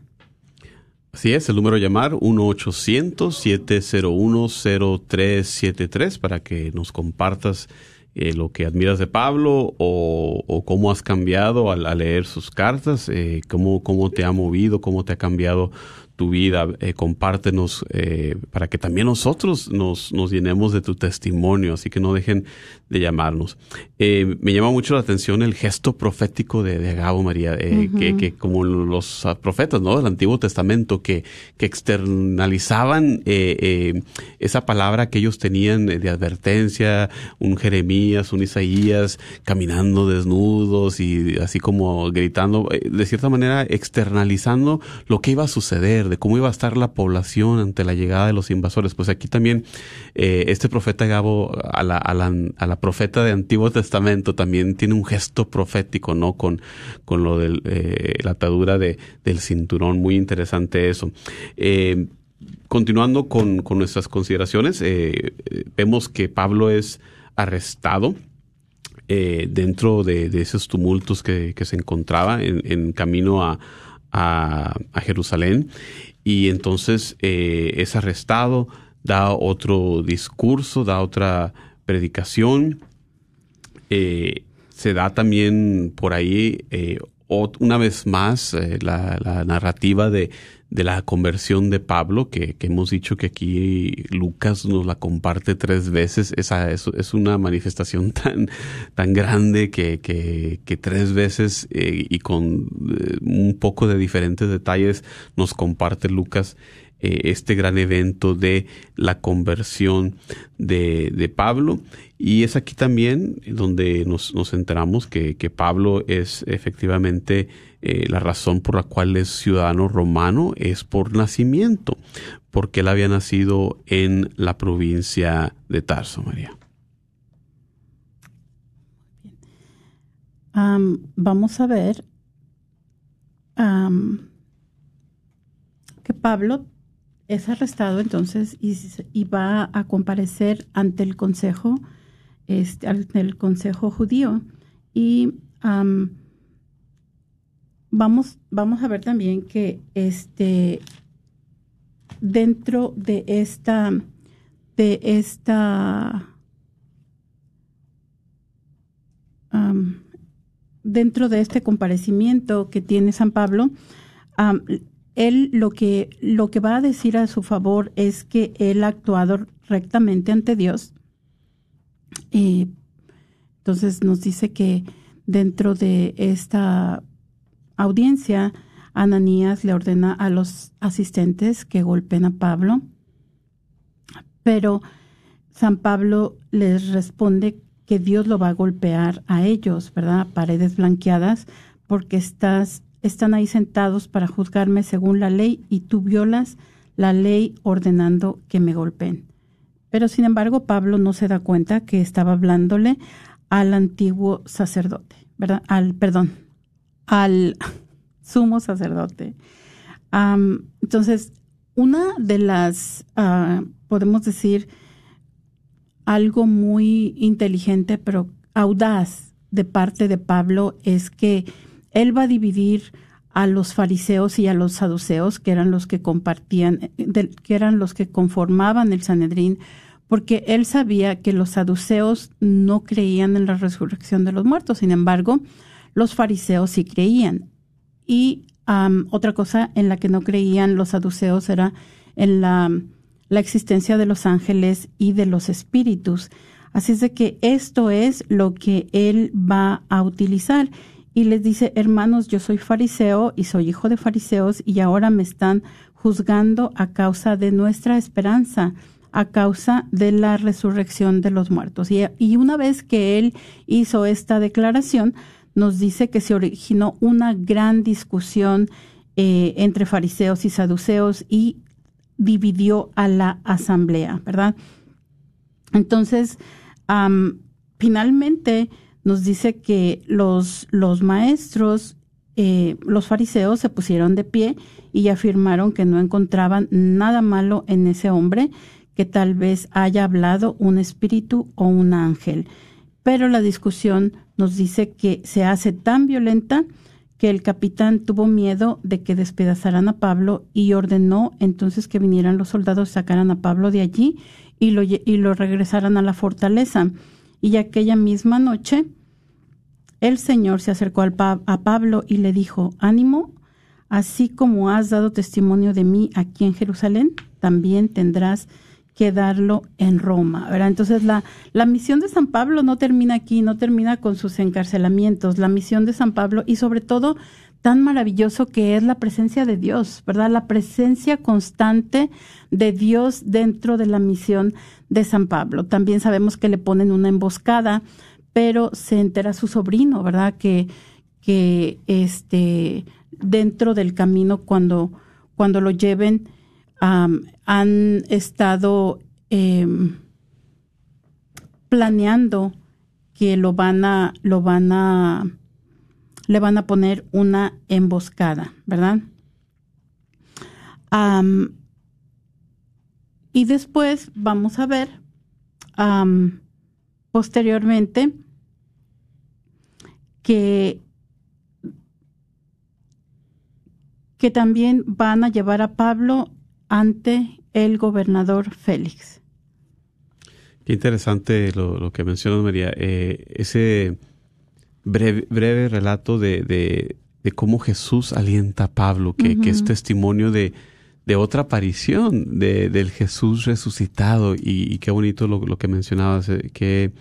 Así es, el número a llamar 1-800-701-0373 para que nos compartas eh, lo que admiras de Pablo o, cómo has cambiado al, leer sus cartas, eh, cómo, cómo te ha movido, cómo te ha cambiado tu vida, eh, compártenos para que también nosotros nos, nos, llenemos de tu testimonio, así que no dejen de llamarnos. Eh, me llama mucho la atención el gesto profético de, de Agabo María, eh, que, que, como los profetas ¿no? del Antiguo Testamento que, que externalizaban esa palabra que ellos tenían de advertencia, un Jeremías, un Isaías, caminando desnudos y así como gritando, de cierta manera externalizando lo que iba a suceder de cómo iba a estar la población ante la llegada de los invasores. Pues aquí también eh, este profeta Gabo, a la, a, la, a la profeta de Antiguo Testamento, también tiene un gesto profético, ¿no? Con, con lo de eh, la atadura de, del cinturón. Muy interesante eso. Eh, continuando con, con, nuestras consideraciones, eh, vemos que Pablo es arrestado. Dentro de, de, esos tumultos que, que se encontraba en, camino a, a, Jerusalén y entonces es arrestado, da otro discurso, da otra predicación. Eh, se da también por ahí eh, una vez más la, la, narrativa de, de la conversión de Pablo, que, hemos dicho que aquí Lucas nos la comparte tres veces. Esa es, una manifestación tan, tan grande que, que, tres veces eh, y con eh, un poco de diferentes detalles nos comparte Lucas eh, este gran evento de la conversión de, de, Pablo. Y es aquí también donde nos, nos enteramos que, que Pablo es efectivamente eh, la razón por la cual es ciudadano romano es por nacimiento, porque él había nacido en la provincia de Tarso, María. vamos a ver que Pablo es arrestado entonces y, va a comparecer ante el consejo, este, ante el consejo judío. Y vamos, vamos a ver también que este dentro de esta de esta dentro de este comparecimiento que tiene San Pablo, él lo que lo que va a decir a su favor es que él ha actuado rectamente ante Dios. Eh, entonces nos dice que dentro de esta audiencia, Ananías le ordena a los asistentes que golpeen a Pablo, pero San Pablo les responde que Dios lo va a golpear a ellos, ¿verdad? Paredes blanqueadas, porque estás, están ahí sentados para juzgarme según la ley y tú violas la ley ordenando que me golpeen. Pero sin embargo, Pablo no se da cuenta que estaba hablándole al antiguo sacerdote, ¿verdad? Al, perdón, al sumo sacerdote. entonces, una de las, ah, podemos decir, algo muy inteligente, pero audaz de parte de Pablo es que él va a dividir a los fariseos y a los saduceos, que eran los que compartían, que eran los que conformaban el Sanedrín, porque él sabía que los saduceos no creían en la resurrección de los muertos. Sin embargo, los fariseos sí creían. Y otra cosa en la que no creían los saduceos era en la, la existencia de los ángeles y de los espíritus. Así es de que esto es lo que él va a utilizar. Y les dice, hermanos, yo soy fariseo y soy hijo de fariseos y ahora me están juzgando a causa de nuestra esperanza, a causa de la resurrección de los muertos. Y, una vez que él hizo esta declaración, nos dice que se originó una gran discusión eh, entre fariseos y saduceos y dividió a la asamblea, ¿verdad? Entonces, finalmente nos dice que los, los maestros, eh, los fariseos se pusieron de pie y afirmaron que no encontraban nada malo en ese hombre, que tal vez haya hablado un espíritu o un ángel. Pero la discusión nos dice que se hace tan violenta que el capitán tuvo miedo de que despedazaran a Pablo y ordenó entonces que vinieran los soldados, sacaran a Pablo de allí y lo, y lo regresaran a la fortaleza. Y aquella misma noche, el Señor se acercó al a Pablo y le dijo, ánimo, así como has dado testimonio de mí aquí en Jerusalén, también tendrás que darlo en Roma. ¿verdad? Entonces la, la misión de San Pablo no termina aquí, no termina con sus encarcelamientos. La misión de San Pablo y sobre todo tan maravilloso que es la presencia de Dios, ¿verdad? La presencia constante de Dios dentro de la misión de San Pablo. También sabemos que le ponen una emboscada, pero se entera su sobrino, ¿verdad? Que, que este, dentro del camino cuando, cuando lo lleven han estado em, planeando que lo van a, lo van a le van a poner una emboscada, ¿verdad? y después vamos a ver posteriormente que, que también van a llevar a Pablo ante el gobernador Félix. Qué interesante lo, que mencionas, María. Eh, ese breve, relato de, cómo Jesús alienta a Pablo, que, es testimonio de, otra aparición de, del Jesús resucitado. Y, qué bonito lo, que mencionabas, eh, que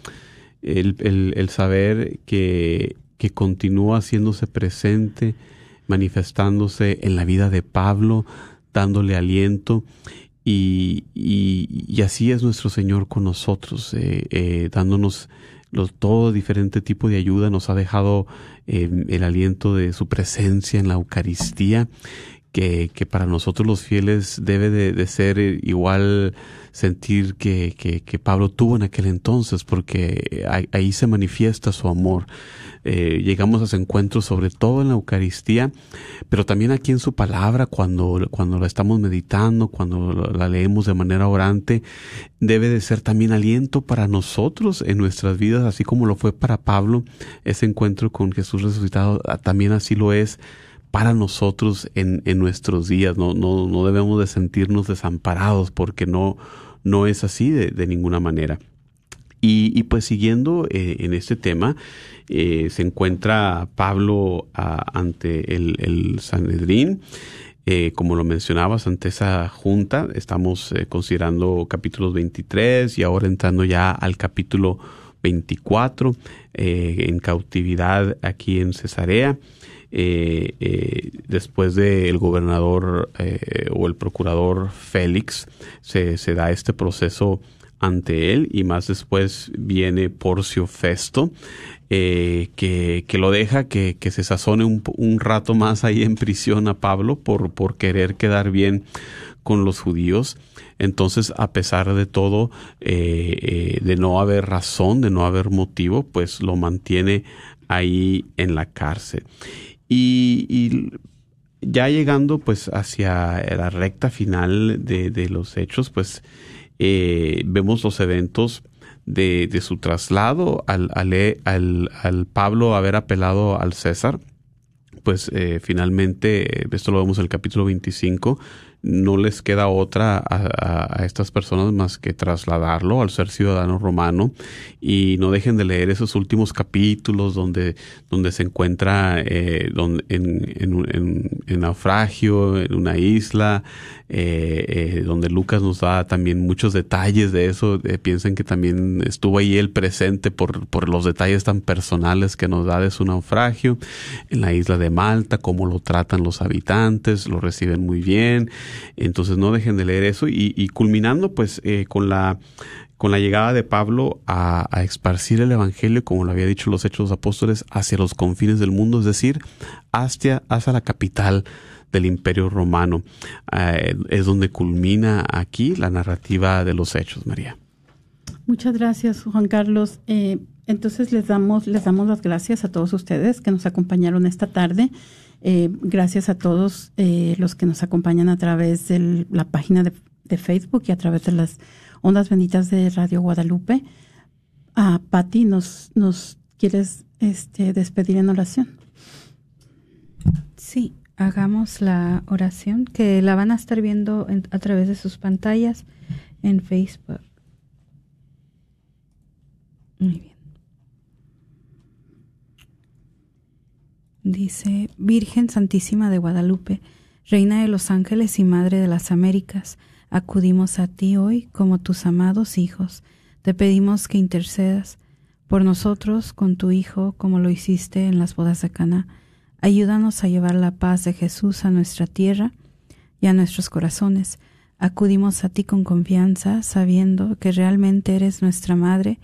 el, saber que, que continúa haciéndose presente, manifestándose en la vida de Pablo, dándole aliento. Y, y, así es nuestro Señor con nosotros, eh, eh, dándonos los, todo diferente tipo de ayuda, nos ha dejado eh, el aliento de su presencia en la Eucaristía, que, que para nosotros los fieles debe de, ser igual sentir que, que, que, Pablo tuvo en aquel entonces, porque ahí se manifiesta su amor. Eh, llegamos a ese encuentro sobre todo en la Eucaristía, pero también aquí en su palabra, cuando, cuando la estamos meditando, cuando la leemos de manera orante, debe de ser también aliento para nosotros en nuestras vidas, así como lo fue para Pablo, ese encuentro con Jesús resucitado, también así lo es para nosotros en, en nuestros días. No, no, no debemos de sentirnos desamparados porque no, no es así de, de ninguna manera. Y, pues siguiendo eh, en este tema, eh, se encuentra Pablo ante el, el Sanedrín. Eh, como lo mencionabas, ante esa junta, estamos considerando capítulos 23 y ahora entrando ya al capítulo 24, en cautividad aquí en Cesarea. Después del gobernador o el procurador Félix, se, da este proceso ante él y más después viene Porcio Festo, eh, que, lo deja que, se sazone un, rato más ahí en prisión a Pablo por, querer quedar bien con los judíos. Entonces, a pesar de todo, eh, eh, de no haber razón, de no haber motivo, pues lo mantiene ahí en la cárcel. Y, ya llegando pues hacia la recta final de, los hechos, pues eh, vemos los eventos de, su traslado al, al, al, Pablo haber apelado al César, pues eh, finalmente, esto lo vemos en el capítulo 25, no les queda otra a, estas personas más que trasladarlo al ser ciudadano romano y no dejen de leer esos últimos capítulos donde, donde se encuentra eh, donde, en, en, en, naufragio, en una isla, eh, eh, donde Lucas nos da también muchos detalles de eso. piensen que también estuvo ahí él presente por, por los detalles tan personales que nos da de su naufragio. En la isla de Malta, cómo lo tratan los habitantes, lo reciben muy bien. Entonces no dejen de leer eso y, culminando pues eh, con la con la llegada de Pablo a, a, esparcir el Evangelio, como lo había dicho los Hechos de los Apóstoles, hacia los confines del mundo, es decir, hacia, hacia la capital del Imperio Romano. Eh, es donde culmina aquí la narrativa de los Hechos, María. Muchas gracias, Juan Carlos. Eh, entonces les damos, les damos las gracias a todos ustedes que nos acompañaron esta tarde. Eh, gracias a todos eh, los que nos acompañan a través de la página de, Facebook y a través de las ondas benditas de Radio Guadalupe. A Patti, ¿nos, nos quieres este, despedir en oración? Sí, hagamos la oración, que la van a estar viendo en, a través de sus pantallas en Facebook. Muy bien. Dice, Virgen Santísima de Guadalupe, Reina de los Ángeles y Madre de las Américas, acudimos a ti hoy como tus amados hijos. Te pedimos que intercedas por nosotros con tu Hijo como lo hiciste en las bodas de Cana. Ayúdanos a llevar la paz de Jesús a nuestra tierra y a nuestros corazones. Acudimos a ti con confianza, sabiendo que realmente eres nuestra Madre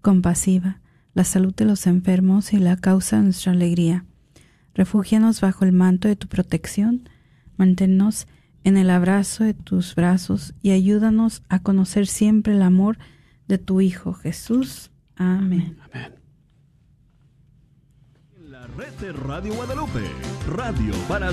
compasiva, la salud de los enfermos y la causa de nuestra alegría. Refúgianos bajo el manto de tu protección, manténnos en el abrazo de tus brazos y ayúdanos a conocer siempre el amor de tu Hijo Jesús. Amén. Amén. Radio Guadalupe, radio para